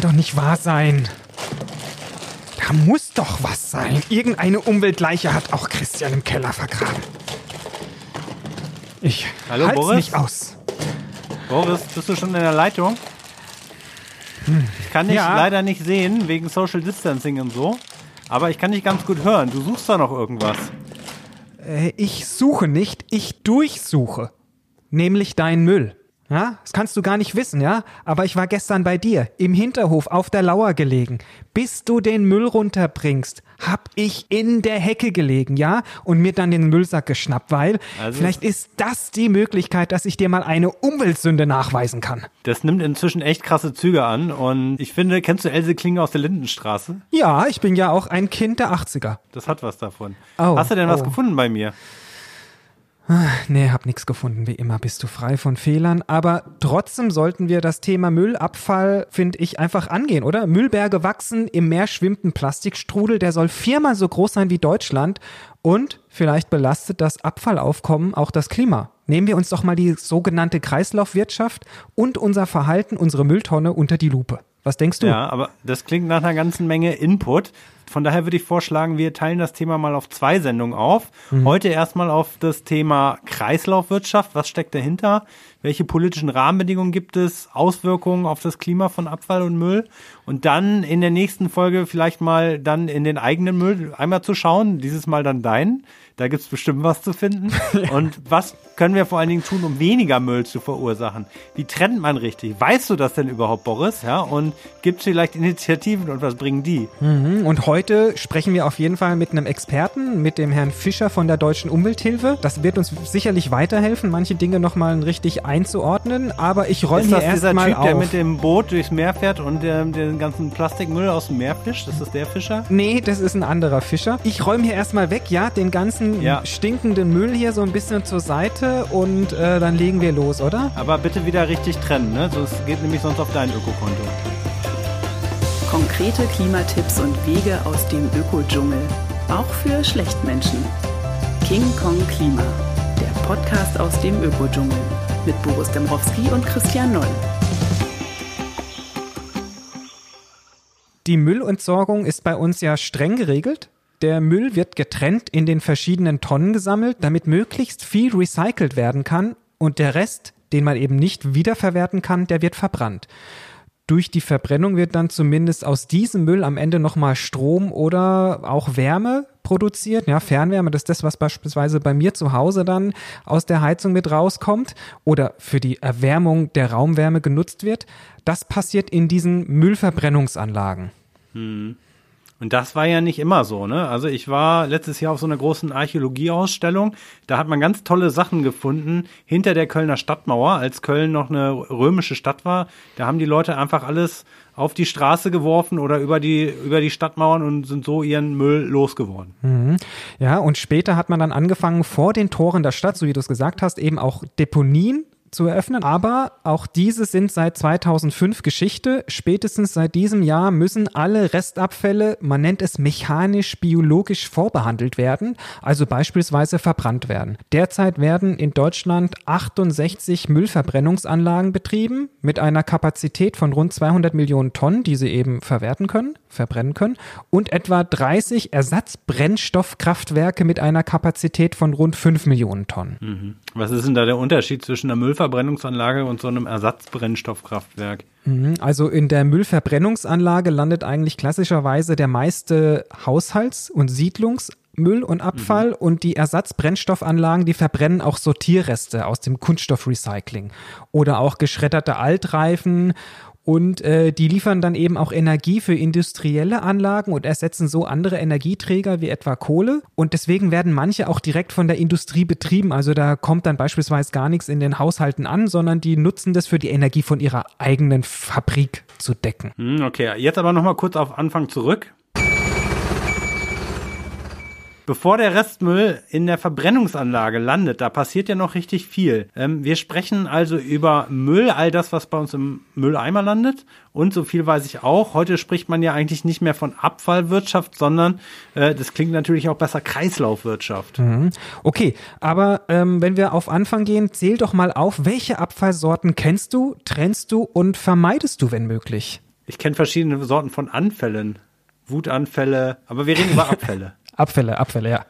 kann doch nicht wahr sein. Da muss doch was sein. Irgendeine Umweltleiche hat auch Christian im Keller vergraben. Ich Hallo, halt's Boris? nicht aus. Boris, bist du schon in der Leitung? Ich kann dich Ja. leider nicht sehen, wegen Social Distancing und so. Aber ich kann dich ganz gut hören. Du suchst da noch irgendwas. Äh, ich suche nicht, ich durchsuche. Nämlich deinen Müll. Ja, das kannst du gar nicht wissen, ja? Aber ich war gestern bei dir im Hinterhof auf der Lauer gelegen. Bis du den Müll runterbringst, hab ich in der Hecke gelegen, ja? Und mir dann den Müllsack geschnappt, weil Also vielleicht ist das die Möglichkeit, dass ich dir mal eine Umweltsünde nachweisen kann. Das nimmt inzwischen echt krasse Züge an. Und ich finde, kennst du Else Klinge aus der Lindenstraße? Ja, ich bin ja auch ein Kind der 80er. Das hat was davon. Oh, Hast du denn was oh. gefunden bei mir? Nee, hab nichts gefunden. Wie immer bist du frei von Fehlern. Aber trotzdem sollten wir das Thema Müllabfall, finde ich, einfach angehen, oder? Müllberge wachsen, im Meer schwimmt ein Plastikstrudel, der soll viermal so groß sein wie Deutschland. Und vielleicht belastet das Abfallaufkommen auch das Klima. Nehmen wir uns doch mal die sogenannte Kreislaufwirtschaft und unser Verhalten, unsere Mülltonne unter die Lupe. Was denkst du? Ja, aber das klingt nach einer ganzen Menge Input. Von daher würde ich vorschlagen, wir teilen das Thema mal auf zwei Sendungen auf. Mhm. Heute erstmal auf das Thema Kreislaufwirtschaft. Was steckt dahinter? Welche politischen Rahmenbedingungen gibt es? Auswirkungen auf das Klima von Abfall und Müll? Und dann in der nächsten Folge vielleicht mal dann in den eigenen Müll einmal zu schauen. Dieses Mal dann deinen. Da gibt's bestimmt was zu finden. Und was können wir vor allen Dingen tun, um weniger Müll zu verursachen? Wie trennt man richtig? Weißt du das denn überhaupt, Boris? Ja, und gibt's vielleicht Initiativen und was bringen die? Mhm. Und heute sprechen wir auf jeden Fall mit einem Experten, mit dem Herrn Fischer von der Deutschen Umwelthilfe. Das wird uns sicherlich weiterhelfen, manche Dinge nochmal richtig einzuordnen. Aber ich räume Ist hier erstmal Typ, der auf. mit dem Boot durchs Meer fährt und der, den ganzen Plastikmüll aus dem Meer fischt? Ist das der Fischer? Nee, das ist ein anderer Fischer. Ich räume hier erstmal weg, ja, den ganzen Ja. stinkenden Müll hier so ein bisschen zur Seite und äh, dann legen wir los, oder? Aber bitte wieder richtig trennen, ne? So, es geht nämlich sonst auf dein Ökokonto. Konkrete Klimatipps und Wege aus dem Ökodschungel. Auch für Schlechtmenschen. King Kong Klima. Der Podcast aus dem Ökodschungel. Mit Boris Dembrowski und Christian Noll. Die Müllentsorgung ist bei uns ja streng geregelt. Der Müll wird getrennt in den verschiedenen Tonnen gesammelt, damit möglichst viel recycelt werden kann und der Rest, den man eben nicht wiederverwerten kann, der wird verbrannt. Durch die Verbrennung wird dann zumindest aus diesem Müll am Ende nochmal Strom oder auch Wärme produziert. Ja, Fernwärme, das ist das, was beispielsweise bei mir zu Hause dann aus der Heizung mit rauskommt oder für die Erwärmung der Raumwärme genutzt wird. Das passiert in diesen Müllverbrennungsanlagen. Und das war ja nicht immer so, ne? Also ich war letztes Jahr auf so einer großen Archäologieausstellung. Da hat man ganz tolle Sachen gefunden hinter der Kölner Stadtmauer, als Köln noch eine römische Stadt war. Da haben die Leute einfach alles auf die Straße geworfen oder über die, über die Stadtmauern und sind so ihren Müll losgeworden. Ja, und später hat man dann angefangen, vor den Toren der Stadt, so wie du es gesagt hast, eben auch Deponien zu eröffnen. Aber auch diese sind seit 2005 Geschichte. Spätestens seit diesem Jahr müssen alle Restabfälle, man nennt es mechanisch-biologisch vorbehandelt werden, also beispielsweise verbrannt werden. Derzeit werden in Deutschland 68 Müllverbrennungsanlagen betrieben mit einer Kapazität von rund 200 Millionen Tonnen, die sie eben verwerten können, verbrennen können, und etwa 30 Ersatzbrennstoffkraftwerke mit einer Kapazität von rund 5 Millionen Tonnen. Was ist denn da der Unterschied zwischen einer Müllverbrennungsanlage und so einem Ersatzbrennstoffkraftwerk? Mhm, Also in der Müllverbrennungsanlage landet eigentlich klassischerweise der meiste Haushalts- und Siedlungsmüll und Abfall und die Ersatzbrennstoffanlagen, die verbrennen auch Sortierreste aus dem Kunststoffrecycling oder auch geschredderte Altreifen und äh, die liefern dann eben auch Energie für industrielle Anlagen und ersetzen so andere Energieträger wie etwa Kohle. Und deswegen werden manche auch direkt von der Industrie betrieben. Also da kommt dann beispielsweise gar nichts in den Haushalten an, sondern die nutzen das für die Energie von ihrer eigenen Fabrik zu decken. Hm, okay, jetzt aber noch mal kurz auf Anfang zurück. Bevor der Restmüll in der Verbrennungsanlage landet, da passiert ja noch richtig viel. Ähm, wir sprechen also über Müll, all das, was bei uns im Mülleimer landet. Und so viel weiß ich auch. Heute spricht man ja eigentlich nicht mehr von Abfallwirtschaft, sondern äh, das klingt natürlich auch besser Kreislaufwirtschaft. Okay, aber ähm, wenn wir auf Anfang gehen, zähl doch mal auf, welche Abfallsorten kennst du, trennst du und vermeidest du, wenn möglich? Ich kenne verschiedene Sorten von Anfällen. Wutanfälle, aber wir reden über Abfälle. Abfälle, Abfälle, ja.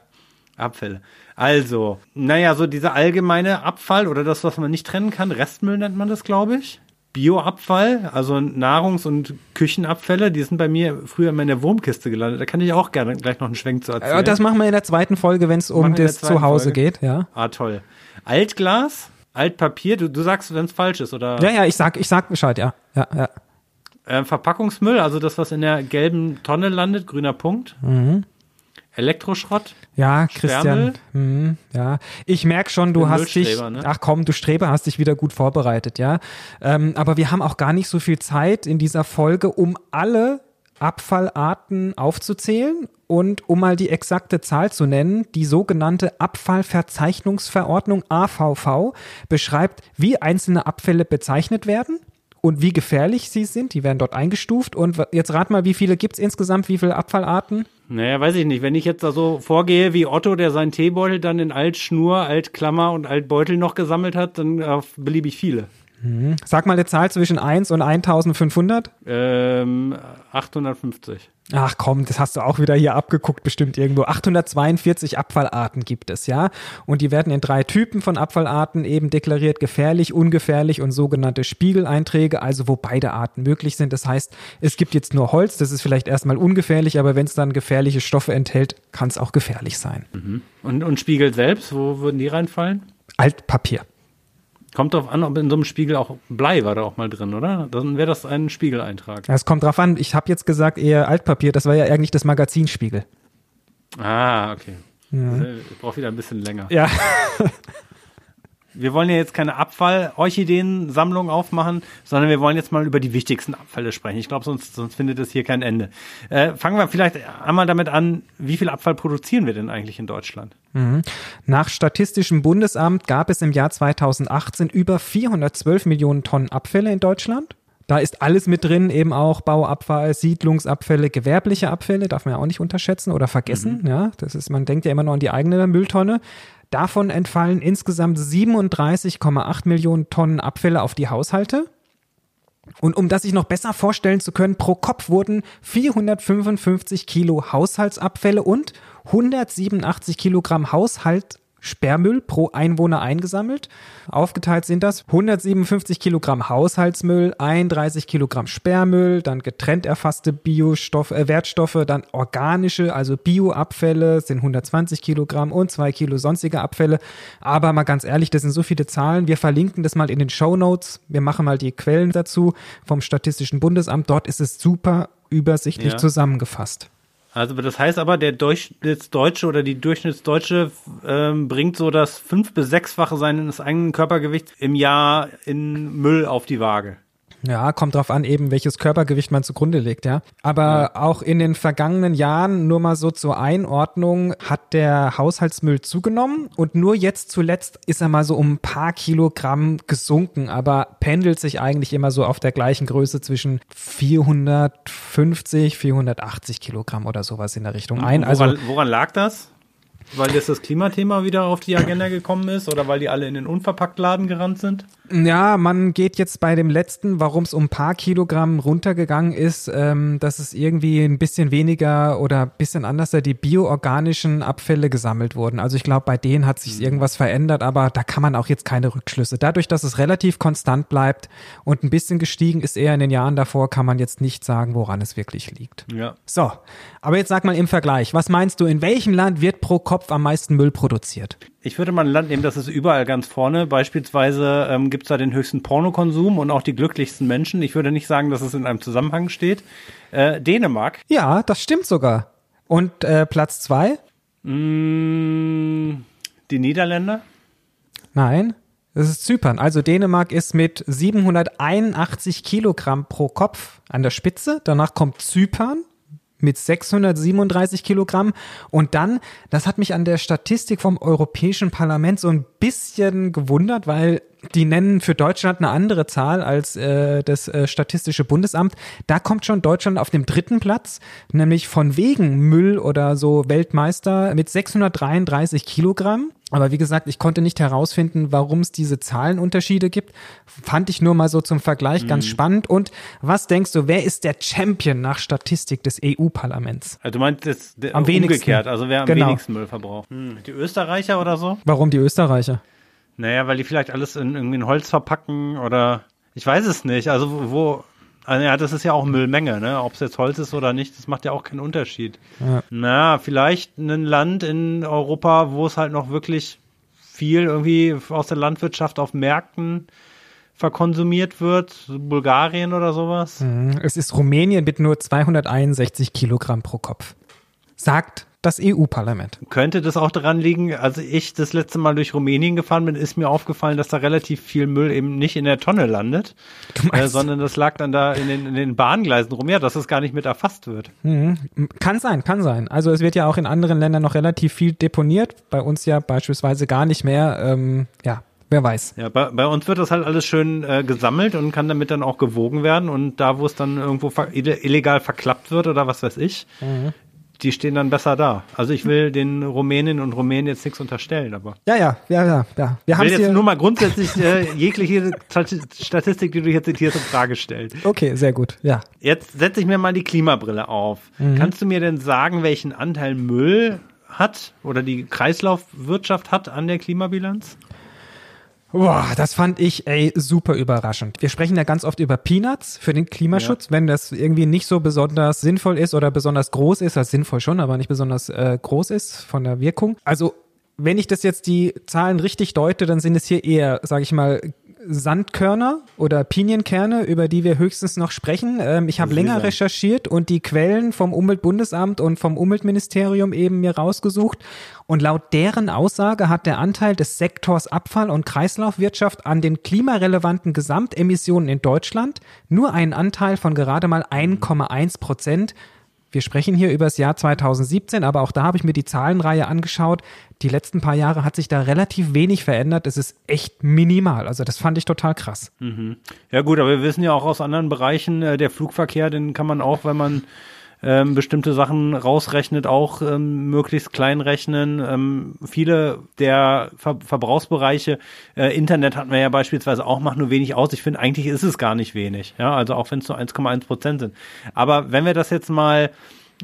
Abfälle. Also, naja, so dieser allgemeine Abfall oder das, was man nicht trennen kann, Restmüll nennt man das, glaube ich. Bioabfall, also Nahrungs- und Küchenabfälle, die sind bei mir früher immer in der Wurmkiste gelandet. Da kann ich auch gerne gleich noch einen Schwenk zu erzählen. Das machen wir in der zweiten Folge, wenn es um das Zuhause Folge. geht, ja. Ah, toll. Altglas, Altpapier, du, du sagst, wenn es falsch ist, oder? Ja, ja, ich sag, ich sag Bescheid, ja. Ja, ja. Äh, Verpackungsmüll, also das, was in der gelben Tonne landet, grüner Punkt. Mhm. Elektroschrott. Ja, Christian. Mhm, ja, ich merk schon, du hast dich. Ne? Ach komm, du Streber hast dich wieder gut vorbereitet, ja. Ähm, aber wir haben auch gar nicht so viel Zeit in dieser Folge, um alle Abfallarten aufzuzählen und um mal die exakte Zahl zu nennen, die sogenannte Abfallverzeichnungsverordnung AVV beschreibt, wie einzelne Abfälle bezeichnet werden und wie gefährlich sie sind. Die werden dort eingestuft. Und jetzt rat mal, wie viele gibt's insgesamt, wie viele Abfallarten? Naja, weiß ich nicht. Wenn ich jetzt da so vorgehe wie Otto, der seinen Teebeutel dann in Altschnur, Altklammer und Altbeutel noch gesammelt hat, dann äh, beliebig viele. Sag mal eine Zahl zwischen 1 und 1500. Ähm, 850. Ach komm, das hast du auch wieder hier abgeguckt, bestimmt irgendwo. 842 Abfallarten gibt es, ja. Und die werden in drei Typen von Abfallarten eben deklariert, gefährlich, ungefährlich und sogenannte Spiegeleinträge, also wo beide Arten möglich sind. Das heißt, es gibt jetzt nur Holz, das ist vielleicht erstmal ungefährlich, aber wenn es dann gefährliche Stoffe enthält, kann es auch gefährlich sein. Und, und Spiegel selbst, wo würden die reinfallen? Altpapier. Kommt drauf an, ob in so einem Spiegel auch Blei war da auch mal drin, oder? Dann wäre das ein Spiegeleintrag. Es kommt drauf an, ich habe jetzt gesagt eher Altpapier, das war ja eigentlich das Magazinspiegel. Ah, okay. Ich brauche wieder ein bisschen länger. Ja. Wir wollen ja jetzt keine Abfall-Orchideen-Sammlung aufmachen, sondern wir wollen jetzt mal über die wichtigsten Abfälle sprechen. Ich glaube, sonst, sonst findet es hier kein Ende. Äh, fangen wir vielleicht einmal damit an, wie viel Abfall produzieren wir denn eigentlich in Deutschland? Nach Statistischem Bundesamt gab es im Jahr 2018 über 412 Millionen Tonnen Abfälle in Deutschland. Da ist alles mit drin, eben auch Bauabfall, Siedlungsabfälle, gewerbliche Abfälle, darf man ja auch nicht unterschätzen oder vergessen. Ja, das ist, man denkt ja immer nur an die eigene Mülltonne. Davon entfallen insgesamt 37,8 Millionen Tonnen Abfälle auf die Haushalte. Und um das sich noch besser vorstellen zu können, pro Kopf wurden 455 Kilo Haushaltsabfälle und 187 Kilogramm Haushaltssperrmüll pro Einwohner eingesammelt. Aufgeteilt sind das 157 Kilogramm Haushaltsmüll, 31 Kilogramm Sperrmüll, dann getrennt erfasste Biostoff, äh, Wertstoffe, dann organische, also Bioabfälle sind 120 Kilogramm und zwei Kilo sonstige Abfälle. Aber mal ganz ehrlich, das sind so viele Zahlen. Wir verlinken das mal in den Show Notes. Wir machen mal die Quellen dazu vom Statistischen Bundesamt. Dort ist es super übersichtlich Ja. zusammengefasst. Also das heißt aber, der Durchschnittsdeutsche oder die Durchschnittsdeutsche ähm, bringt so das fünf- bis sechsfache seines eigenen Körpergewichts im Jahr in Müll auf die Waage. Ja, kommt drauf an, eben welches Körpergewicht man zugrunde legt, ja. Aber auch in den vergangenen Jahren, nur mal so zur Einordnung, hat der Haushaltsmüll zugenommen und nur jetzt zuletzt ist er mal so um ein paar Kilogramm gesunken, aber pendelt sich eigentlich immer so auf der gleichen Größe zwischen 450, 480 Kilogramm oder sowas in der Richtung ein. Also woran, woran lag das? Weil jetzt das Klimathema wieder auf die Agenda gekommen ist oder weil die alle in den Unverpacktladen gerannt sind? Ja, man geht jetzt bei dem letzten, warum es um ein paar Kilogramm runtergegangen ist, ähm, dass es irgendwie ein bisschen weniger oder ein bisschen anders die bioorganischen Abfälle gesammelt wurden. Also ich glaube, bei denen hat sich irgendwas verändert, aber da kann man auch jetzt keine Rückschlüsse. Dadurch, dass es relativ konstant bleibt und ein bisschen gestiegen ist eher in den Jahren davor, kann man jetzt nicht sagen, woran es wirklich liegt. Ja. So, aber jetzt sag mal im Vergleich, was meinst du, in welchem Land wird pro Kopf am meisten Müll produziert? Ich würde mal ein Land nehmen, das ist überall ganz vorne. Beispielsweise ähm, gibt es da den höchsten Pornokonsum und auch die glücklichsten Menschen. Ich würde nicht sagen, dass es in einem Zusammenhang steht. Äh, Dänemark. Ja, das stimmt sogar. Und äh, Platz zwei? Mm, die Niederländer. Nein, das ist Zypern. Also Dänemark ist mit 781 Kilogramm pro Kopf an der Spitze. Danach kommt Zypern mit 637 Kilogramm. Und dann, das hat mich an der Statistik vom Europäischen Parlament so ein bisschen gewundert, weil die nennen für Deutschland eine andere Zahl als äh, das äh, Statistische Bundesamt. Da kommt schon Deutschland auf dem dritten Platz, nämlich von wegen Müll oder so Weltmeister mit 633 Kilogramm. Aber wie gesagt, ich konnte nicht herausfinden, warum es diese Zahlenunterschiede gibt. Fand ich nur mal so zum Vergleich ganz Mhm. spannend. Und was denkst du, wer ist der Champion nach Statistik des EU-Parlaments? Also du meinst jetzt der, Am wenigsten. umgekehrt, also wer am Genau. wenigsten Müll verbraucht. Hm. Die Österreicher oder so? Warum die Österreicher? Naja, weil die vielleicht alles in irgendwie in Holz verpacken oder ich weiß es nicht. Also wo- wo, also ja, das ist ja auch Müllmenge, ne? Ob es jetzt Holz ist oder nicht, das macht ja auch keinen Unterschied. Ja. Na, vielleicht ein Land in Europa, wo es halt noch wirklich viel irgendwie aus der Landwirtschaft auf Märkten verkonsumiert wird, so Bulgarien oder sowas. Mhm. Es ist Rumänien mit nur 261 Kilogramm pro Kopf. Sagt das EU-Parlament. Könnte das auch daran liegen, als ich das letzte Mal durch Rumänien gefahren bin, ist mir aufgefallen, dass da relativ viel Müll eben nicht in der Tonne landet, äh, sondern das lag dann da in den, in den Bahngleisen rum, ja, dass das gar nicht mit erfasst wird. Mhm. Kann sein, kann sein. Also es wird ja auch in anderen Ländern noch relativ viel deponiert. Bei uns ja beispielsweise gar nicht mehr. Ähm, ja, wer weiß. Ja, bei, bei uns wird das halt alles schön äh, gesammelt und kann damit dann auch gewogen werden und da, wo es dann irgendwo ver ille- illegal verklappt wird oder was weiß ich, die stehen dann besser da. Also ich will den Rumäninnen und Rumänen jetzt nichts unterstellen, aber Ja, ja, ja, ja, ja. Wir ich haben will jetzt hier. nur mal grundsätzlich äh, jegliche Stati- Statistik, die du hier zitierst, in Frage stellen. Okay, sehr gut. Ja. Jetzt setze ich mir mal die Klimabrille auf. Kannst du mir denn sagen, welchen Anteil Müll hat oder die Kreislaufwirtschaft hat an der Klimabilanz? Boah, das fand ich ey super überraschend. Wir sprechen ja ganz oft über Peanuts für den Klimaschutz, wenn das irgendwie nicht so besonders sinnvoll ist oder besonders groß ist, also sinnvoll schon, aber nicht besonders äh, groß ist von der Wirkung. Also wenn ich das jetzt die Zahlen richtig deute, dann sind es hier eher, sage ich mal, Sandkörner oder Pinienkerne, über die wir höchstens noch sprechen. Ähm, ich habe länger recherchiert und die Quellen vom Umweltbundesamt und vom Umweltministerium eben mir rausgesucht. Und laut deren Aussage hat der Anteil des Sektors Abfall- und Kreislaufwirtschaft an den klimarelevanten Gesamtemissionen in Deutschland nur einen Anteil von gerade mal 1,1 Prozent. Wir sprechen hier über das Jahr 2017, aber auch da habe ich mir die Zahlenreihe angeschaut. Die letzten paar Jahre hat sich da relativ wenig verändert. Es ist echt minimal. Also das fand ich total krass. Ja gut, aber wir wissen ja auch aus anderen Bereichen, äh, der Flugverkehr, den kann man auch, wenn man ähm, bestimmte Sachen rausrechnet, auch ähm, möglichst klein rechnen. Ähm, viele der Ver Verbrauchsbereiche, äh, Internet hatten wir ja beispielsweise auch, macht nur wenig aus. Ich finde, eigentlich ist es gar nicht wenig. Ja, also auch wenn es nur 1,1 Prozent sind. Aber wenn wir das jetzt mal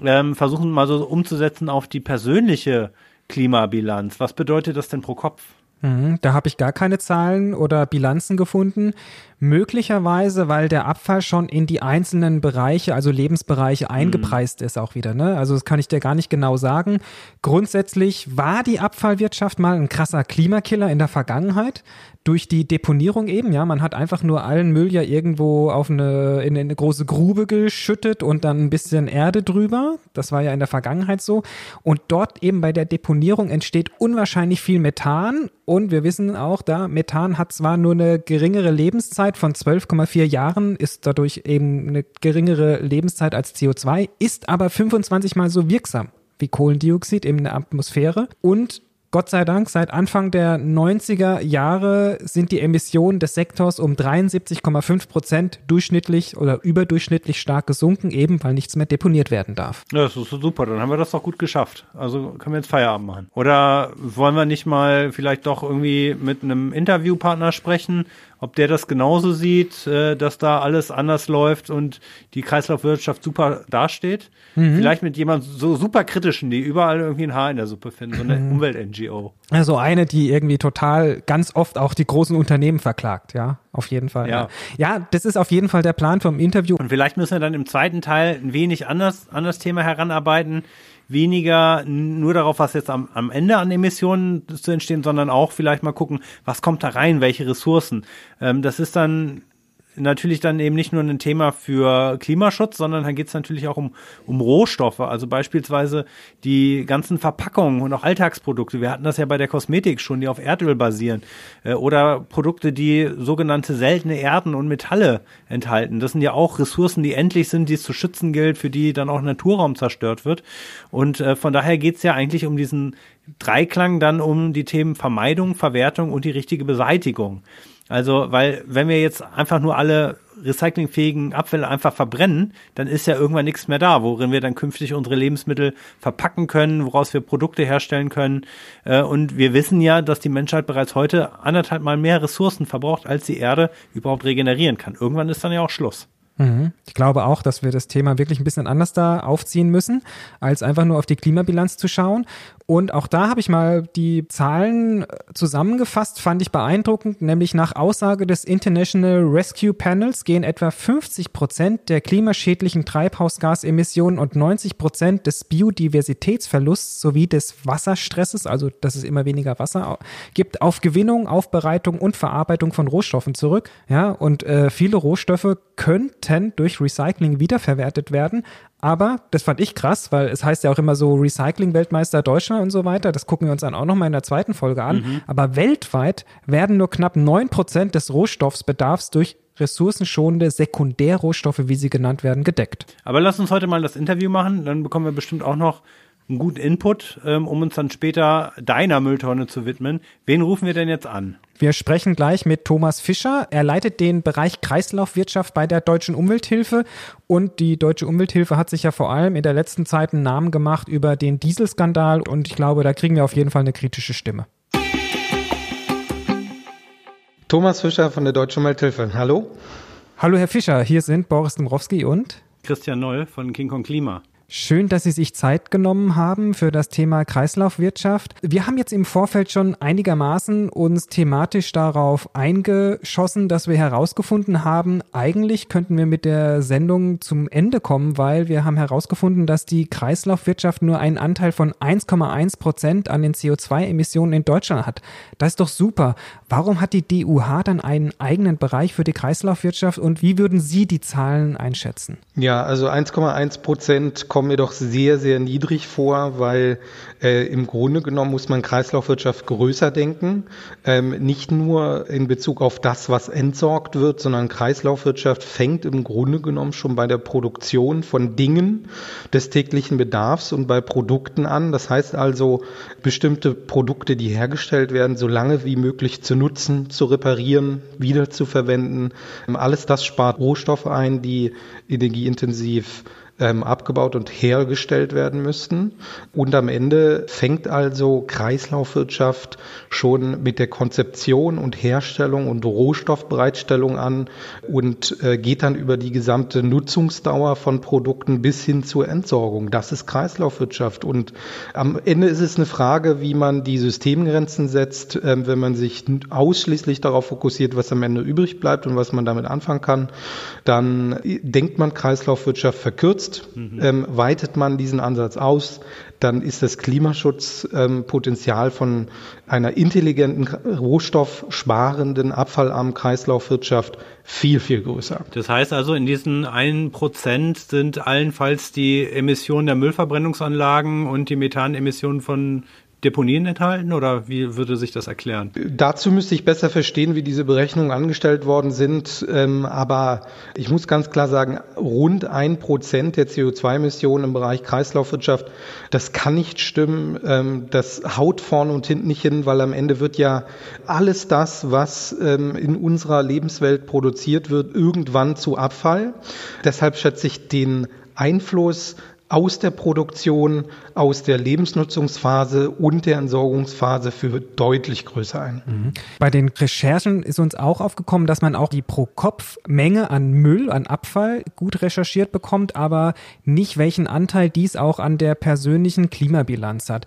ähm, versuchen, mal so umzusetzen auf die persönliche Klimabilanz, was bedeutet das denn pro Kopf? Mhm, Da habe ich gar keine Zahlen oder Bilanzen gefunden. Möglicherweise, weil der Abfall schon in die einzelnen Bereiche, also Lebensbereiche eingepreist ist auch wieder. Ne? Also das kann ich dir gar nicht genau sagen. Grundsätzlich war die Abfallwirtschaft mal ein krasser Klimakiller in der Vergangenheit. Durch die Deponierung eben, ja, man hat einfach nur allen Müll ja irgendwo auf eine, in eine große Grube geschüttet und dann ein bisschen Erde drüber. Das war ja in der Vergangenheit so. Und dort eben bei der Deponierung entsteht unwahrscheinlich viel Methan. Und wir wissen auch da, Methan hat zwar nur eine geringere Lebenszeit von 12,4 Jahren, ist dadurch eben eine geringere Lebenszeit als CO2, ist aber 25 mal so wirksam wie Kohlendioxid in der Atmosphäre. Und Gott sei Dank, seit Anfang der 90er Jahre sind die Emissionen des Sektors um 73,5 Prozent durchschnittlich oder überdurchschnittlich stark gesunken, eben weil nichts mehr deponiert werden darf. Ja, das ist super. Dann haben wir das doch gut geschafft. Also können wir jetzt Feierabend machen. Oder wollen wir nicht mal vielleicht doch irgendwie mit einem Interviewpartner sprechen, ob der das genauso sieht, äh, dass da alles anders läuft und die Kreislaufwirtschaft super dasteht? Vielleicht mit jemandem so super kritischen, die überall irgendwie ein Haar in der Suppe finden, so eine Umwelt-NGO. Also eine, die irgendwie total ganz oft auch die großen Unternehmen verklagt, ja, auf jeden Fall. Ja. ja, das ist auf jeden Fall der Plan vom Interview. Und vielleicht müssen wir dann im zweiten Teil ein wenig anders an das Thema heranarbeiten. Weniger nur darauf, was jetzt am, am Ende an Emissionen zu entstehen, sondern auch vielleicht mal gucken, was kommt da rein, welche Ressourcen. Ähm, das ist dann natürlich dann eben nicht nur ein Thema für Klimaschutz, sondern dann geht es natürlich auch um, um Rohstoffe, also beispielsweise die ganzen Verpackungen und auch Alltagsprodukte. Wir hatten das ja bei der Kosmetik schon, die auf Erdöl basieren. Äh, oder Produkte, die sogenannte seltene Erden und Metalle enthalten. Das sind ja auch Ressourcen, die endlich sind, die es zu schützen gilt, für die dann auch Naturraum zerstört wird. Und äh, von daher geht es ja eigentlich um diesen Dreiklang dann um die Themen Vermeidung, Verwertung und die richtige Beseitigung. Also, weil wenn wir jetzt einfach nur alle recyclingfähigen Abfälle einfach verbrennen, dann ist ja irgendwann nichts mehr da, worin wir dann künftig unsere Lebensmittel verpacken können, woraus wir Produkte herstellen können. Äh, und wir wissen ja, dass die Menschheit bereits heute anderthalb Mal mehr Ressourcen verbraucht, als die Erde überhaupt regenerieren kann. Irgendwann ist dann ja auch Schluss. Mhm. Ich glaube auch, dass wir das Thema wirklich ein bisschen anders da aufziehen müssen, als einfach nur auf die Klimabilanz zu schauen. Und auch da habe ich mal die Zahlen äh, zusammengefasst, fand ich beeindruckend, nämlich nach Aussage des International Rescue Panels gehen etwa 50 Prozent der klimaschädlichen Treibhausgasemissionen und 90 Prozent des Biodiversitätsverlusts sowie des Wasserstresses, also dass es immer weniger Wasser gibt, auf Gewinnung, Aufbereitung und Verarbeitung von Rohstoffen zurück. Ja, und äh, viele Rohstoffe könnten durch Recycling wiederverwertet werden, aber das fand ich krass, weil es heißt ja auch immer so Recycling-Weltmeister Deutschland und so weiter. Das gucken wir uns dann auch nochmal in der zweiten Folge an. Mhm. Aber weltweit werden nur knapp neun Prozent des Rohstoffsbedarfs durch ressourcenschonende Sekundärrohstoffe, wie sie genannt werden, gedeckt. Aber lass uns heute mal das Interview machen, dann bekommen wir bestimmt auch noch einen guten Input, ähm, um uns dann später deiner Mülltonne zu widmen. Wen rufen wir denn jetzt an? Wir sprechen gleich mit Thomas Fischer. Er leitet den Bereich Kreislaufwirtschaft bei der Deutschen Umwelthilfe. Und die Deutsche Umwelthilfe hat sich ja vor allem in der letzten Zeit einen Namen gemacht über den Dieselskandal. Und ich glaube, da kriegen wir auf jeden Fall eine kritische Stimme. Thomas Fischer von der Deutschen Umwelthilfe. Hallo. Hallo, Herr Fischer. Hier sind Boris Dombrowski und Christian Noll von King Kong Klima. Schön, dass Sie sich Zeit genommen haben für das Thema Kreislaufwirtschaft. Wir haben jetzt im Vorfeld schon einigermaßen uns thematisch darauf eingeschossen, dass wir herausgefunden haben, eigentlich könnten wir mit der Sendung zum Ende kommen, weil wir haben herausgefunden, dass die Kreislaufwirtschaft nur einen Anteil von 1,1 Prozent an den CO2-Emissionen in Deutschland hat. Das ist doch super. Warum hat die DUH dann einen eigenen Bereich für die Kreislaufwirtschaft und wie würden Sie die Zahlen einschätzen? Ja, also 1,1 Prozent kommen mir doch sehr, sehr niedrig vor, weil äh, im Grunde genommen muss man Kreislaufwirtschaft größer denken. Ähm, nicht nur in Bezug auf das, was entsorgt wird, sondern Kreislaufwirtschaft fängt im Grunde genommen schon bei der Produktion von Dingen des täglichen Bedarfs und bei Produkten an. Das heißt also, bestimmte Produkte, die hergestellt werden, so lange wie möglich zu nutzen, zu reparieren, wieder zu verwenden. Alles das spart Rohstoffe ein, die energieintensiv ähm, abgebaut und hergestellt werden müssten. Und am Ende fängt also Kreislaufwirtschaft schon mit der Konzeption und Herstellung und Rohstoffbereitstellung an und äh, geht dann über die gesamte Nutzungsdauer von Produkten bis hin zur Entsorgung. Das ist Kreislaufwirtschaft. Und am Ende ist es eine Frage, wie man die Systemgrenzen setzt, äh, wenn man sich ausschließlich darauf fokussiert, was am Ende übrig bleibt und was man damit anfangen kann, dann denkt man Kreislaufwirtschaft verkürzt nutzt, mhm. ähm, weitet man diesen Ansatz aus, dann ist das Klimaschutzpotenzial ähm, von einer intelligenten, rohstoffsparenden, abfallarmen Kreislaufwirtschaft viel, viel größer. Das heißt also, in diesen einen Prozent sind allenfalls die Emissionen der Müllverbrennungsanlagen und die Methanemissionen von Deponien enthalten oder wie würde sich das erklären? Dazu müsste ich besser verstehen, wie diese Berechnungen angestellt worden sind. Ähm, aber ich muss ganz klar sagen, rund ein Prozent der CO2-Emissionen im Bereich Kreislaufwirtschaft, das kann nicht stimmen. Ähm, das haut vorne und hinten nicht hin, weil am Ende wird ja alles das, was ähm, in unserer Lebenswelt produziert wird, irgendwann zu Abfall. Deshalb schätze ich den Einfluss aus der Produktion, aus der Lebensnutzungsphase und der Entsorgungsphase für deutlich größer ein. Mhm. Bei den Recherchen ist uns auch aufgekommen, dass man auch die Pro-Kopf-Menge an Müll, an Abfall gut recherchiert bekommt, aber nicht welchen Anteil dies auch an der persönlichen Klimabilanz hat.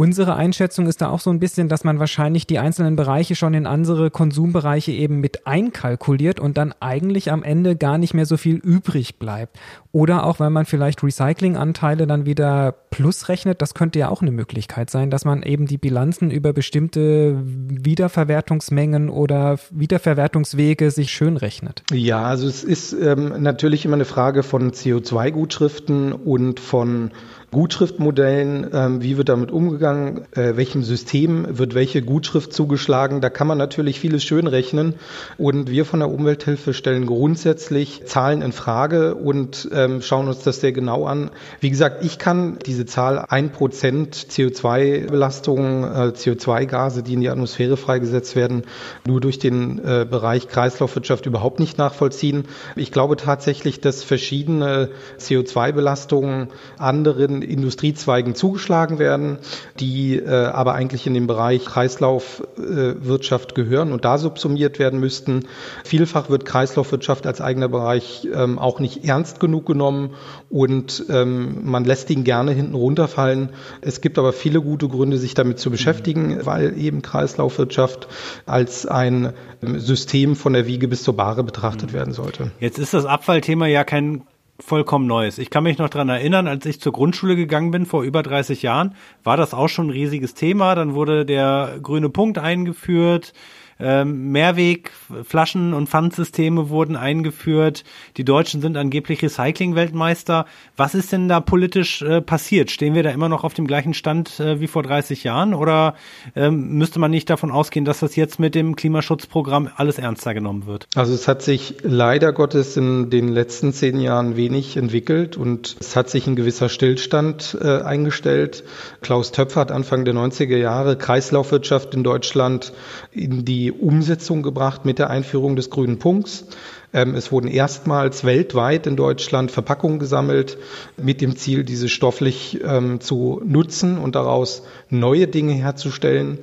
Unsere Einschätzung ist da auch so ein bisschen, dass man wahrscheinlich die einzelnen Bereiche schon in andere Konsumbereiche eben mit einkalkuliert und dann eigentlich am Ende gar nicht mehr so viel übrig bleibt. Oder auch, weil man vielleicht Recyclinganteile dann wieder plus rechnet, das könnte ja auch eine Möglichkeit sein, dass man eben die Bilanzen über bestimmte Wiederverwertungsmengen oder Wiederverwertungswege sich schön rechnet. Ja, also es ist ähm, natürlich immer eine Frage von CO2-Gutschriften und von Gutschriftmodellen, ähm, wie wird damit umgegangen, äh, welchem System wird welche Gutschrift zugeschlagen. Da kann man natürlich vieles schön rechnen und wir von der Umwelthilfe stellen grundsätzlich Zahlen in Frage und ähm, schauen uns das sehr genau an. Wie gesagt, ich kann diese Zahl ein Prozent CO2-Belastung, äh, CO2-Gase, die in die Atmosphäre freigesetzt werden, nur durch den äh, Bereich Kreislaufwirtschaft überhaupt nicht nachvollziehen. Ich glaube tatsächlich, dass verschiedene CO2-Belastungen anderen Industriezweigen zugeschlagen werden, die äh, aber eigentlich in den Bereich Kreislaufwirtschaft gehören und da subsumiert werden müssten. Vielfach wird Kreislaufwirtschaft als eigener Bereich ähm, auch nicht ernst genug genommen und ähm, man lässt ihn gerne hinten runterfallen. Es gibt aber viele gute Gründe, sich damit zu beschäftigen, weil eben Kreislaufwirtschaft als ein System von der Wiege bis zur Bahre betrachtet werden sollte. Jetzt ist das Abfallthema ja kein vollkommen Neues. Ich kann mich noch dran erinnern, als ich zur Grundschule gegangen bin vor über 30 Jahren, war das auch schon ein riesiges Thema. Dann wurde der grüne Punkt eingeführt. Ähm, Mehrwegflaschen und Pfandsysteme wurden eingeführt. Die Deutschen sind angeblich Recycling-Weltmeister. Was ist denn da politisch äh, passiert? Stehen wir da immer noch auf dem gleichen Stand äh, wie vor 30 Jahren? Oder ähm, müsste man nicht davon ausgehen, dass das jetzt mit dem Klimaschutzprogramm alles ernster genommen wird? Also es hat sich leider Gottes in den letzten zehn Jahren wenig entwickelt und es hat sich ein gewisser Stillstand äh, eingestellt. Klaus Töpfer hat Anfang der 90er Jahre Kreislaufwirtschaft in Deutschland in die Umsetzung gebracht mit der Einführung des grünen Punkts. Ähm, es wurden erstmals weltweit in Deutschland Verpackungen gesammelt mit dem Ziel, diese stofflich ähm, zu nutzen und daraus neue Dinge herzustellen.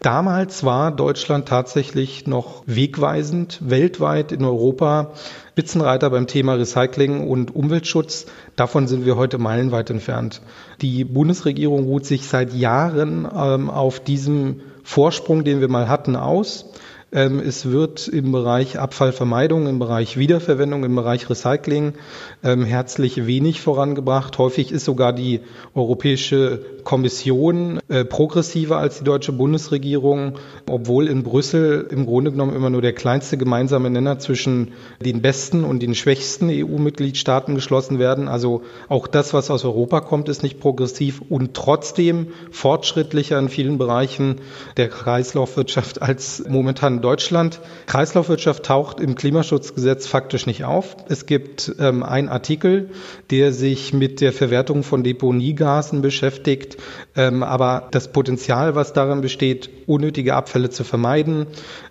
Damals war Deutschland tatsächlich noch wegweisend weltweit in Europa. Spitzenreiter beim Thema Recycling und Umweltschutz. Davon sind wir heute meilenweit entfernt. Die Bundesregierung ruht sich seit Jahren ähm, auf diesem Vorsprung, den wir mal hatten, aus. Ähm, es wird im Bereich Abfallvermeidung, im Bereich Wiederverwendung, im Bereich Recycling ähm, herzlich wenig vorangebracht. Häufig ist sogar die Europäische Kommission äh, progressiver als die deutsche Bundesregierung, obwohl in Brüssel im Grunde genommen immer nur der kleinste gemeinsame Nenner zwischen den besten und den schwächsten EU-Mitgliedstaaten geschlossen werden. Also auch das, was aus Europa kommt, ist nicht progressiv und trotzdem fortschrittlicher in vielen Bereichen der Kreislaufwirtschaft als momentan Deutschland. Kreislaufwirtschaft taucht im Klimaschutzgesetz faktisch nicht auf. Es gibt ähm, einen Artikel, der sich mit der Verwertung von Deponiegasen beschäftigt ähm, aber das Potenzial, was darin besteht, unnötige Abfälle zu vermeiden,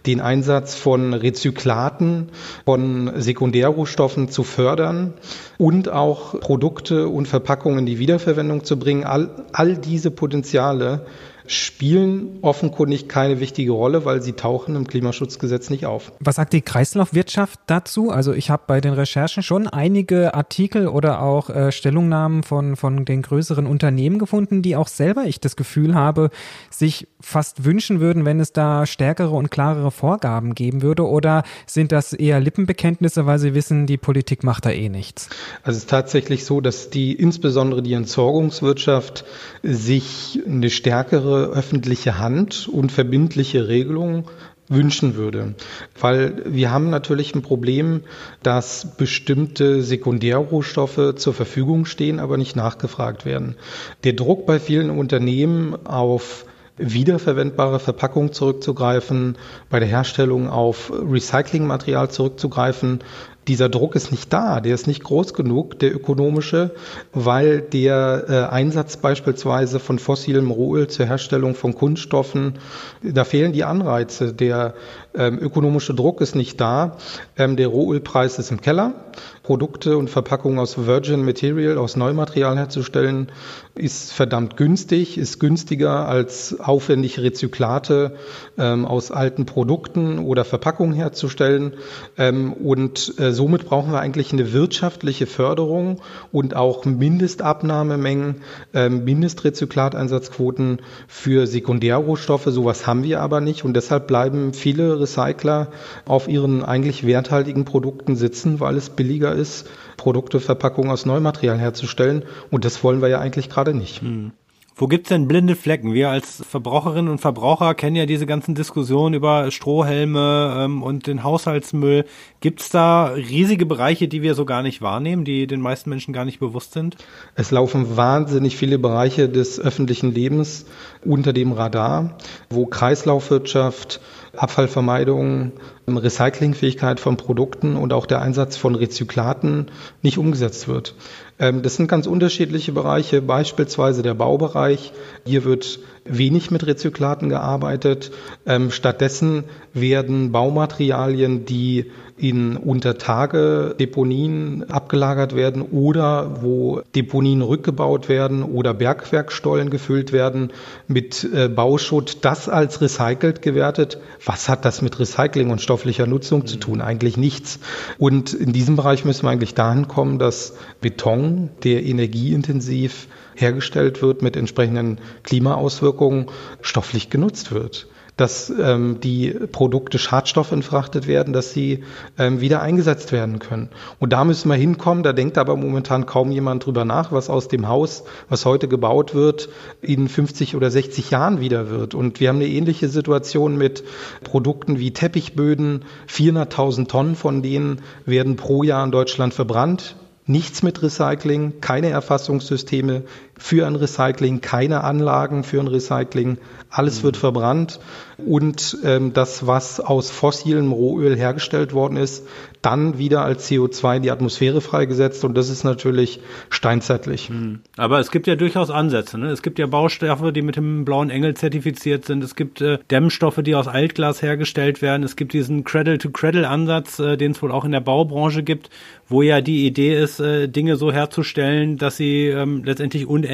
den Einsatz von Rezyklaten, von Sekundärrohstoffen zu fördern und auch Produkte und Verpackungen in die Wiederverwendung zu bringen, all, all diese Potenziale spielen offenkundig keine wichtige Rolle, weil sie tauchen im Klimaschutzgesetz nicht auf. Was sagt die Kreislaufwirtschaft dazu? Also ich habe bei den Recherchen schon einige Artikel oder auch äh, Stellungnahmen von, von den größeren Unternehmen gefunden, die auch selber ich das Gefühl habe, sich fast wünschen würden, wenn es da stärkere und klarere Vorgaben geben würde? Oder sind das eher Lippenbekenntnisse, weil sie wissen, die Politik macht da eh nichts? Also es ist tatsächlich so, dass die insbesondere die Entsorgungswirtschaft sich eine stärkere öffentliche Hand und verbindliche Regelungen wünschen würde. Weil wir haben natürlich ein Problem, dass bestimmte Sekundärrohstoffe zur Verfügung stehen, aber nicht nachgefragt werden. Der Druck bei vielen Unternehmen auf wiederverwendbare Verpackung zurückzugreifen, bei der Herstellung auf Recyclingmaterial zurückzugreifen. Dieser Druck ist nicht da, der ist nicht groß genug, der ökonomische, weil der äh, Einsatz beispielsweise von fossilem Rohöl zur Herstellung von Kunststoffen, da fehlen die Anreize. Der ähm, ökonomische Druck ist nicht da, ähm, der Rohölpreis ist im Keller. Produkte und Verpackungen aus Virgin Material, aus Neumaterial herzustellen, ist verdammt günstig, ist günstiger als aufwendige Rezyklate ähm, aus alten Produkten oder Verpackungen herzustellen. Ähm, und äh, somit brauchen wir eigentlich eine wirtschaftliche Förderung und auch Mindestabnahmemengen, äh, Mindetrezyklateinsatzquoten für Sekundärrohstoffe. Sowas haben wir aber nicht und deshalb bleiben viele Recycler auf ihren eigentlich werthaltigen Produkten sitzen, weil es billiger ist, Produkte, Verpackungen aus Neumaterial herzustellen. Und das wollen wir ja eigentlich gerade nicht. Hm. Wo gibt's denn blinde Flecken? Wir als Verbraucherinnen und Verbraucher kennen ja diese ganzen Diskussionen über Strohhelme ähm, und den Haushaltsmüll. Gibt's da riesige Bereiche, die wir so gar nicht wahrnehmen, die den meisten Menschen gar nicht bewusst sind? Es laufen wahnsinnig viele Bereiche des öffentlichen Lebens unter dem Radar, wo Kreislaufwirtschaft, Abfallvermeidung, Recyclingfähigkeit von Produkten und auch der Einsatz von Rezyklaten nicht umgesetzt wird. Ähm, das sind ganz unterschiedliche Bereiche, beispielsweise der Baubereich. Hier wird wenig mit Rezyklaten gearbeitet. Ähm, stattdessen werden Baumaterialien, die in Untertage Deponien abgelagert werden oder wo Deponien rückgebaut werden oder Bergwerkstollen gefüllt werden mit äh, Bauschutt, das als recycelt gewertet. Was hat das mit Recycling und stofflicher Nutzung zu tun? Eigentlich nichts. Und in diesem Bereich müssen wir eigentlich dahin kommen, dass Beton, der energieintensiv hergestellt wird mit entsprechenden Klimaauswirkungen, stofflich genutzt wird dass ähm, die Produkte Schadstoff entfrachtet werden, dass sie ähm, wieder eingesetzt werden können. Und da müssen wir hinkommen. Da denkt aber momentan kaum jemand drüber nach, was aus dem Haus, was heute gebaut wird, in 50 oder 60 Jahren wieder wird. Und wir haben eine ähnliche Situation mit Produkten wie Teppichböden. 400.000 Tonnen von denen werden pro Jahr in Deutschland verbrannt. Nichts mit Recycling, keine Erfassungssysteme für ein Recycling, keine Anlagen für ein Recycling. Alles wird verbrannt und ähm, das, was aus fossilem Rohöl hergestellt worden ist, dann wieder als CO2 in die Atmosphäre freigesetzt und das ist natürlich steinzeitlich. Hm. Aber es gibt ja durchaus Ansätze. Ne? Es gibt ja Baustoffe, die mit dem blauen Engel zertifiziert sind. Es gibt äh, Dämmstoffe, die aus Altglas hergestellt werden. Es gibt diesen Cradle-to-Cradle-Ansatz, äh, den es wohl auch in der Baubranche gibt, wo ja die Idee ist, äh, Dinge so herzustellen, dass sie ähm, letztendlich unendlich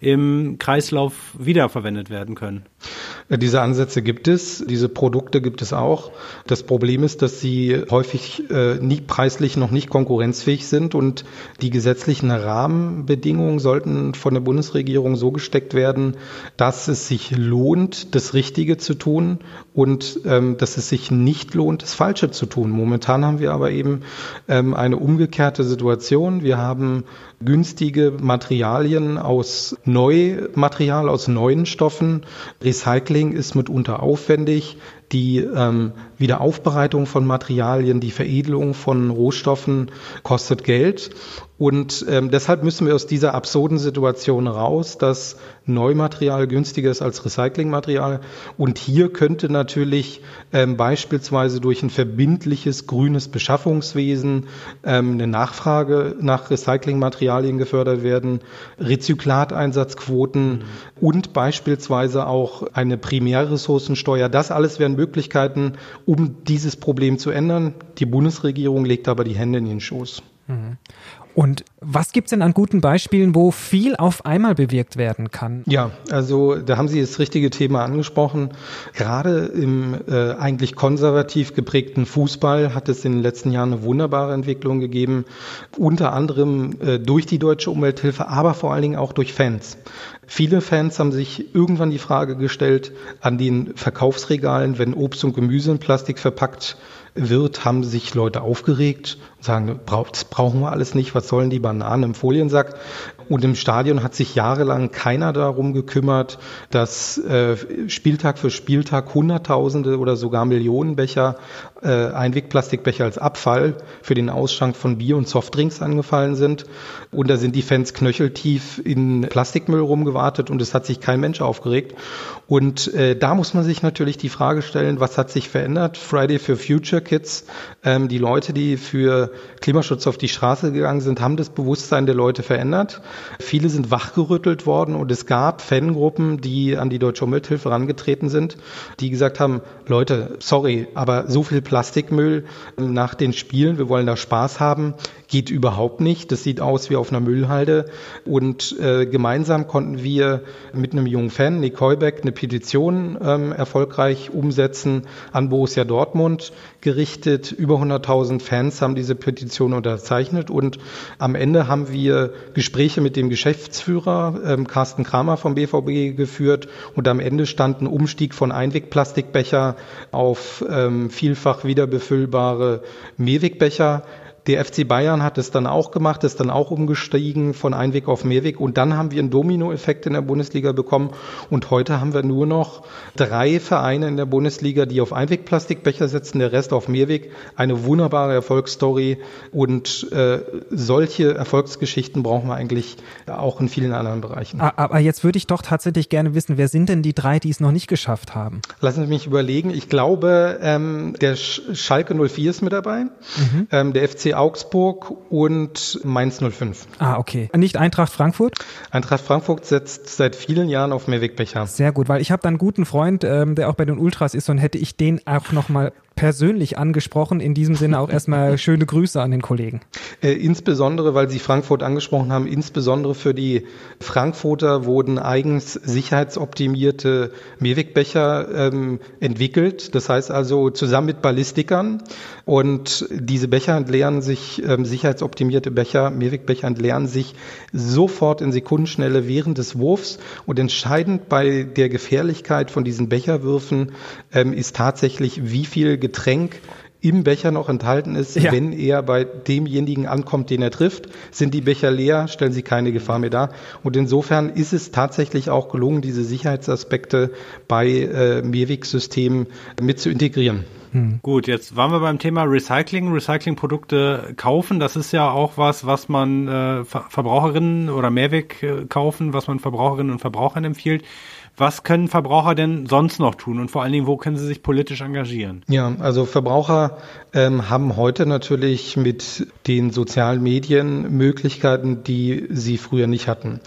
im Kreislauf wiederverwendet werden können. Diese Ansätze gibt es, diese Produkte gibt es auch. Das Problem ist, dass sie häufig äh, nie preislich noch nicht konkurrenzfähig sind und die gesetzlichen Rahmenbedingungen sollten von der Bundesregierung so gesteckt werden, dass es sich lohnt, das Richtige zu tun und ähm, dass es sich nicht lohnt, das Falsche zu tun. Momentan haben wir aber eben ähm, eine umgekehrte Situation. Wir haben günstige Materialien aus Neumaterial, aus neuen Stoffen. Recycling ist mitunter aufwendig. Die ähm, Wiederaufbereitung von Materialien, die Veredelung von Rohstoffen kostet Geld. Und ähm, deshalb müssen wir aus dieser absurden Situation raus, dass Neumaterial günstiger ist als Recyclingmaterial. Und hier könnte natürlich ähm, beispielsweise durch ein verbindliches grünes Beschaffungswesen ähm, eine Nachfrage nach Recyclingmaterialien gefördert werden, Rezyklateinsatzquoten mhm. und beispielsweise auch eine Primärressourcensteuer. Das alles wären Möglichkeiten, um dieses Problem zu ändern. Die Bundesregierung legt aber die Hände in den Schoß. Mhm. Und was gibt's denn an guten Beispielen, wo viel auf einmal bewirkt werden kann? Ja, also da haben Sie das richtige Thema angesprochen. Gerade im äh, eigentlich konservativ geprägten Fußball hat es in den letzten Jahren eine wunderbare Entwicklung gegeben, unter anderem äh, durch die deutsche Umwelthilfe, aber vor allen Dingen auch durch Fans. Viele Fans haben sich irgendwann die Frage gestellt, an den Verkaufsregalen, wenn Obst und Gemüse in Plastik verpackt wird, haben sich Leute aufgeregt sagen, das brauchen wir alles nicht, was sollen die Bananen im Foliensack? Und im Stadion hat sich jahrelang keiner darum gekümmert, dass äh, Spieltag für Spieltag Hunderttausende oder sogar Millionen Becher, äh, Einwegplastikbecher als Abfall für den Ausschank von Bier und Softdrinks angefallen sind. Und da sind die Fans knöcheltief in Plastikmüll rumgewartet und es hat sich kein Mensch aufgeregt. Und äh, da muss man sich natürlich die Frage stellen, was hat sich verändert? Friday for Future Kids, ähm, die Leute, die für Klimaschutz auf die Straße gegangen sind, haben das Bewusstsein der Leute verändert. Viele sind wachgerüttelt worden und es gab Fangruppen, die an die Deutsche Umwelthilfe herangetreten sind, die gesagt haben, Leute, sorry, aber so viel Plastikmüll nach den Spielen, wir wollen da Spaß haben, geht überhaupt nicht. Das sieht aus wie auf einer Müllhalde. Und äh, gemeinsam konnten wir mit einem jungen Fan, Nick Heubeck, eine Petition ähm, erfolgreich umsetzen an Borussia Dortmund gerichtet. Über 100.000 Fans haben diese Petition unterzeichnet und am Ende haben wir Gespräche mit dem Geschäftsführer ähm, Carsten Kramer vom BVB geführt und am Ende stand ein Umstieg von Einwegplastikbecher auf ähm, vielfach wiederbefüllbare Mehrwegbecher Der FC Bayern hat es dann auch gemacht, ist dann auch umgestiegen von Einweg auf Mehrweg und dann haben wir einen Dominoeffekt in der Bundesliga bekommen und heute haben wir nur noch drei Vereine in der Bundesliga, die auf Einwegplastikbecher setzen, der Rest auf Mehrweg. Eine wunderbare Erfolgsstory und äh, solche Erfolgsgeschichten brauchen wir eigentlich auch in vielen anderen Bereichen. Aber jetzt würde ich doch tatsächlich gerne wissen, wer sind denn die drei, die es noch nicht geschafft haben? Lassen Sie mich überlegen. Ich glaube, ähm, der Schalke 04 ist mit dabei, mhm. ähm, der FC Augsburg und Mainz 05. Ah, okay. Nicht Eintracht Frankfurt? Eintracht Frankfurt setzt seit vielen Jahren auf Mehrwegbecher. Sehr gut, weil ich habe da einen guten Freund, ähm, der auch bei den Ultras ist und hätte ich den auch nochmal persönlich angesprochen. In diesem Sinne auch erstmal schöne Grüße an den Kollegen. Äh, insbesondere, weil Sie Frankfurt angesprochen haben, insbesondere für die Frankfurter wurden eigens sicherheitsoptimierte Mehrwegbecher ähm, entwickelt. Das heißt also zusammen mit Ballistikern. Und diese Becher entleeren sich, ähm, sicherheitsoptimierte Becher, Mehrwegbecher entleeren sich sofort in Sekundenschnelle während des Wurfs. Und entscheidend bei der Gefährlichkeit von diesen Becherwürfen ähm, ist tatsächlich, wie viel Getränk im Becher noch enthalten ist, ja. wenn er bei demjenigen ankommt, den er trifft. Sind die Becher leer, stellen sie keine Gefahr mehr dar. Und insofern ist es tatsächlich auch gelungen, diese Sicherheitsaspekte bei äh, Mehrwegsystemen mit zu integrieren. Hm. Gut, jetzt waren wir beim Thema Recycling, Recyclingprodukte kaufen. Das ist ja auch was, was man äh, Verbraucherinnen oder Mehrweg äh, kaufen, was man Verbraucherinnen und Verbrauchern empfiehlt. Was können Verbraucher denn sonst noch tun und vor allen Dingen, wo können sie sich politisch engagieren? Ja, also Verbraucher ähm, haben heute natürlich mit den sozialen Medien Möglichkeiten, die sie früher nicht hatten.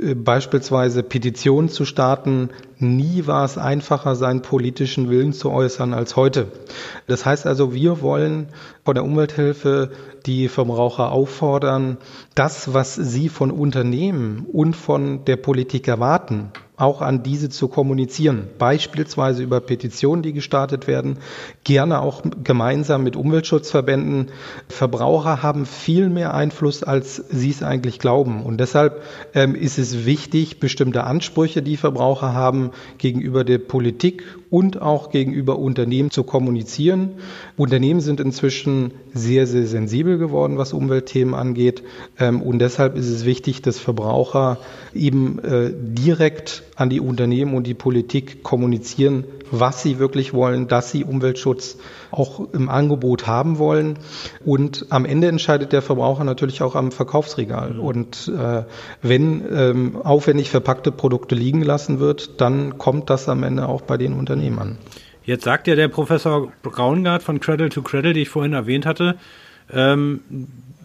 Äh, beispielsweise Petitionen zu starten. Nie war es einfacher, seinen politischen Willen zu äußern als heute. Das heißt also, wir wollen von der Umwelthilfe die Verbraucher auffordern, das, was sie von Unternehmen und von der Politik erwarten, auch an diese zu kommunizieren, beispielsweise über Petitionen, die gestartet werden, gerne auch gemeinsam mit Umweltschutzverbänden. Verbraucher haben viel mehr Einfluss, als sie es eigentlich glauben. Und deshalb ähm, ist es wichtig, bestimmte Ansprüche, die Verbraucher haben, gegenüber der Politik und auch gegenüber Unternehmen zu kommunizieren. Unternehmen sind inzwischen sehr, sehr sensibel geworden, was Umweltthemen angeht. Ähm, und deshalb ist es wichtig, dass Verbraucher eben äh, direkt an die Unternehmen und die Politik kommunizieren, was sie wirklich wollen, dass sie Umweltschutz auch im Angebot haben wollen. Und am Ende entscheidet der Verbraucher natürlich auch am Verkaufsregal. Mhm. Und äh, wenn ähm, aufwendig verpackte Produkte liegen gelassen wird, dann kommt das am Ende auch bei den Unternehmen an. Jetzt sagt ja der Professor Braungart von Cradle to Cradle, die ich vorhin erwähnt hatte, ähm,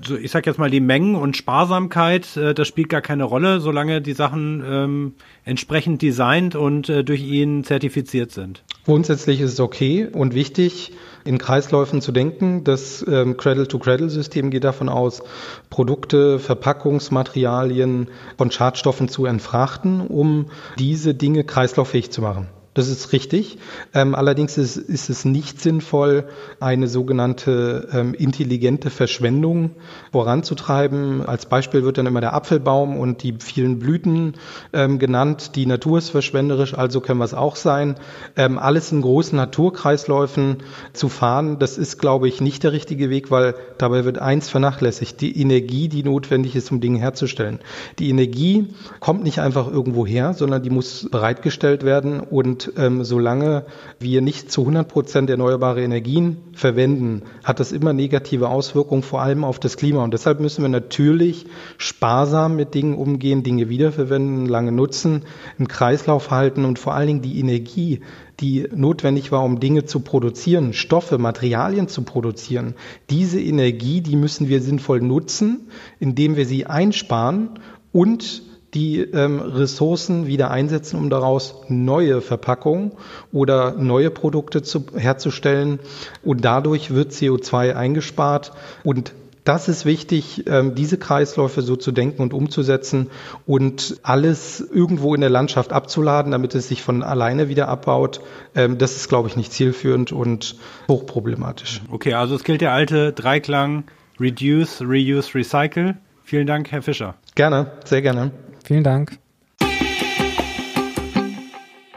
so, ich sag jetzt mal, die Mengen und Sparsamkeit, äh, das spielt gar keine Rolle, solange die Sachen ähm, entsprechend designt und äh, durch ihn zertifiziert sind. Grundsätzlich ist es okay und wichtig, in Kreisläufen zu denken. Das ähm, Cradle-to-Cradle-System geht davon aus, Produkte, Verpackungsmaterialien von Schadstoffen zu entfrachten, um diese Dinge kreislauffähig zu machen. Das ist richtig. Ähm, allerdings ist, ist, es nicht sinnvoll, eine sogenannte ähm, intelligente Verschwendung voranzutreiben. Als Beispiel wird dann immer der Apfelbaum und die vielen Blüten ähm, genannt. Die Natur ist verschwenderisch, also können wir es auch sein. Ähm, alles in großen Naturkreisläufen zu fahren, das ist, glaube ich, nicht der richtige Weg, weil dabei wird eins vernachlässigt, die Energie, die notwendig ist, um Dinge herzustellen. Die Energie kommt nicht einfach irgendwo her, sondern die muss bereitgestellt werden und ähm, solange wir nicht zu 100 Prozent erneuerbare Energien verwenden, hat das immer negative Auswirkungen, vor allem auf das Klima. Und deshalb müssen wir natürlich sparsam mit Dingen umgehen, Dinge wiederverwenden, lange nutzen, im Kreislauf halten und vor allen Dingen die Energie, die notwendig war, um Dinge zu produzieren, Stoffe, Materialien zu produzieren. Diese Energie, die müssen wir sinnvoll nutzen, indem wir sie einsparen und die ähm, Ressourcen wieder einsetzen, um daraus neue Verpackungen oder neue Produkte zu, herzustellen. Und dadurch wird CO2 eingespart. Und das ist wichtig, ähm, diese Kreisläufe so zu denken und umzusetzen und alles irgendwo in der Landschaft abzuladen, damit es sich von alleine wieder abbaut. Ähm, das ist, glaube ich, nicht zielführend und hochproblematisch. Okay, also es gilt der alte Dreiklang Reduce, Reuse, Recycle. Vielen Dank, Herr Fischer. Gerne, sehr gerne. Vielen Dank.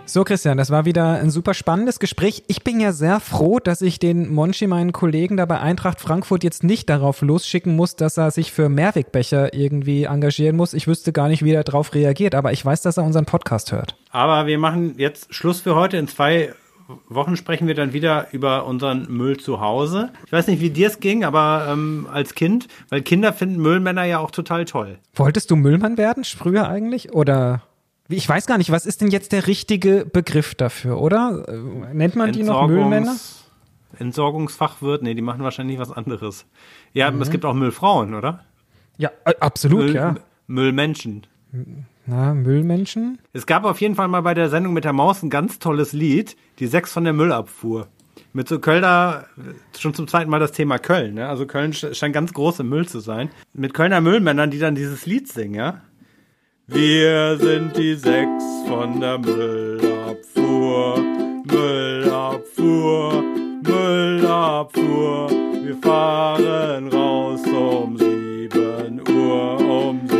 So, Christian, das war wieder ein super spannendes Gespräch. Ich bin ja sehr froh, dass ich den Monchi, meinen Kollegen da bei Eintracht Frankfurt jetzt nicht darauf losschicken muss, dass er sich für Mehrwegbecher irgendwie engagieren muss. Ich wüsste gar nicht, wie er darauf reagiert, aber ich weiß, dass er unseren Podcast hört. Aber wir machen jetzt Schluss für heute. In zwei Wochen sprechen wir dann wieder über unseren Müll zu Hause. Ich weiß nicht, wie dir es ging, aber ähm, als Kind, weil Kinder finden Müllmänner ja auch total toll. Wolltest du Müllmann werden, früher eigentlich? Oder ich weiß gar nicht, was ist denn jetzt der richtige Begriff dafür, oder? Äh, nennt man die noch Müllmänner? Entsorgungsfachwirt? Nee, die machen wahrscheinlich was anderes. Ja, mhm. es gibt auch Müllfrauen, oder? Ja, äh, absolut, Müll, ja. Müllmenschen. Na, Müllmenschen? Es gab auf jeden Fall mal bei der Sendung mit der Maus ein ganz tolles Lied, die Sechs von der Müllabfuhr. Mit so Kölner, schon zum zweiten Mal das Thema Köln, ne? Also Köln scheint ganz groß im Müll zu sein. Mit Kölner Müllmännern, die dann dieses Lied singen, ja? Wir sind die Sechs von der Müllabfuhr, Müllabfuhr, Müllabfuhr. Wir fahren raus um sieben Uhr, um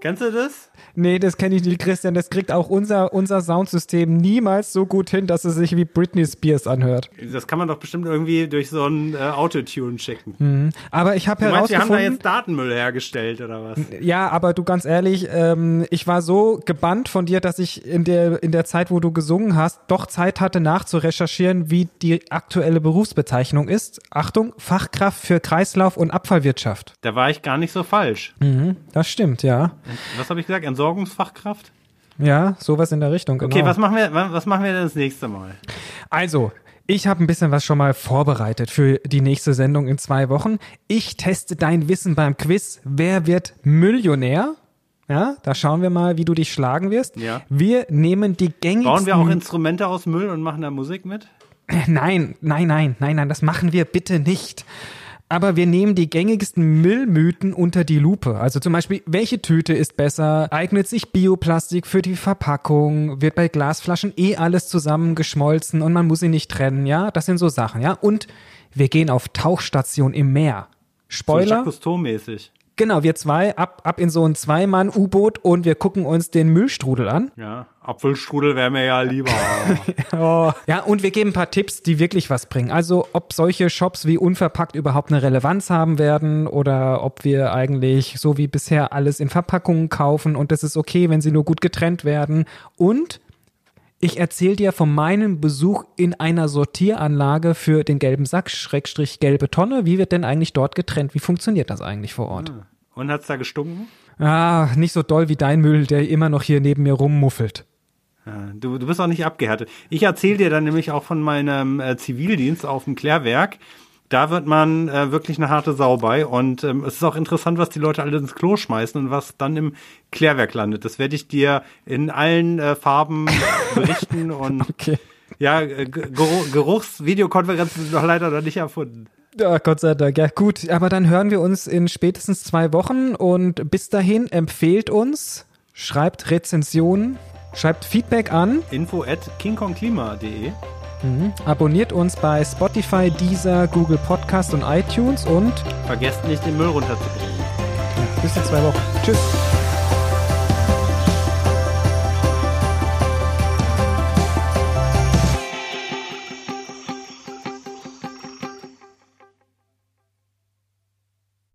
Kennst du das? Nee, das kenne ich nicht, Christian. Das kriegt auch unser, unser Soundsystem niemals so gut hin, dass es sich wie Britney Spears anhört. Das kann man doch bestimmt irgendwie durch so ein äh, Autotune checken. Mhm. Aber ich habe herausgefunden... Meinst, wir haben da jetzt Datenmüll hergestellt oder was? Ja, aber du ganz ehrlich, ähm, ich war so gebannt von dir, dass ich in der, in der Zeit, wo du gesungen hast, doch Zeit hatte nachzurecherchieren, wie die aktuelle Berufsbezeichnung ist. Achtung, Fachkraft für Kreislauf- und Abfallwirtschaft. Da war ich gar nicht so falsch. Mhm, das stimmt, ja. Was habe ich gesagt? Entsorgungsfachkraft? Ja, sowas in der Richtung, genau. Okay, was machen wir, was machen wir denn das nächste Mal? Also, ich habe ein bisschen was schon mal vorbereitet für die nächste Sendung in zwei Wochen. Ich teste dein Wissen beim Quiz. Wer wird Millionär? Ja, da schauen wir mal, wie du dich schlagen wirst. Ja. Wir nehmen die gängigsten. Bauen wir auch Instrumente aus Müll und machen da Musik mit? Nein, nein, nein, nein, nein, das machen wir bitte nicht aber wir nehmen die gängigsten Müllmythen unter die Lupe. Also zum Beispiel, welche Tüte ist besser? Eignet sich Bioplastik für die Verpackung? Wird bei Glasflaschen eh alles zusammengeschmolzen und man muss sie nicht trennen? Ja, das sind so Sachen, ja. Und wir gehen auf Tauchstation im Meer. Spoiler. So mäßig Genau, wir zwei ab, ab in so ein Zweimann-U-Boot und wir gucken uns den Müllstrudel an. Ja, Apfelstrudel wäre mir ja lieber. oh. Ja, und wir geben ein paar Tipps, die wirklich was bringen. Also, ob solche Shops wie unverpackt überhaupt eine Relevanz haben werden oder ob wir eigentlich so wie bisher alles in Verpackungen kaufen und das ist okay, wenn sie nur gut getrennt werden. Und ich erzähle dir von meinem Besuch in einer Sortieranlage für den gelben Sack, Schrägstrich gelbe Tonne. Wie wird denn eigentlich dort getrennt? Wie funktioniert das eigentlich vor Ort? Ah. Und hat's da gestunken? Ah, nicht so doll wie dein Müll, der immer noch hier neben mir rummuffelt. Ja, du, du bist auch nicht abgehärtet. Ich erzähle dir dann nämlich auch von meinem äh, Zivildienst auf dem Klärwerk da wird man äh, wirklich eine harte Sau bei. Und ähm, es ist auch interessant, was die Leute alle ins Klo schmeißen und was dann im Klärwerk landet. Das werde ich dir in allen äh, Farben berichten. Und okay. ja, äh, Geruch, Geruchsvideokonferenzen sind noch leider noch nicht erfunden. Ja, Gott sei Dank. Ja, gut. Aber dann hören wir uns in spätestens zwei Wochen. Und bis dahin empfehlt uns, schreibt Rezensionen, schreibt Feedback an. info at kingkongklima.de Mhm. Abonniert uns bei Spotify, Deezer, Google Podcast und iTunes und vergesst nicht den Müll runterzubringen. Ja, bis in zwei Wochen. Tschüss.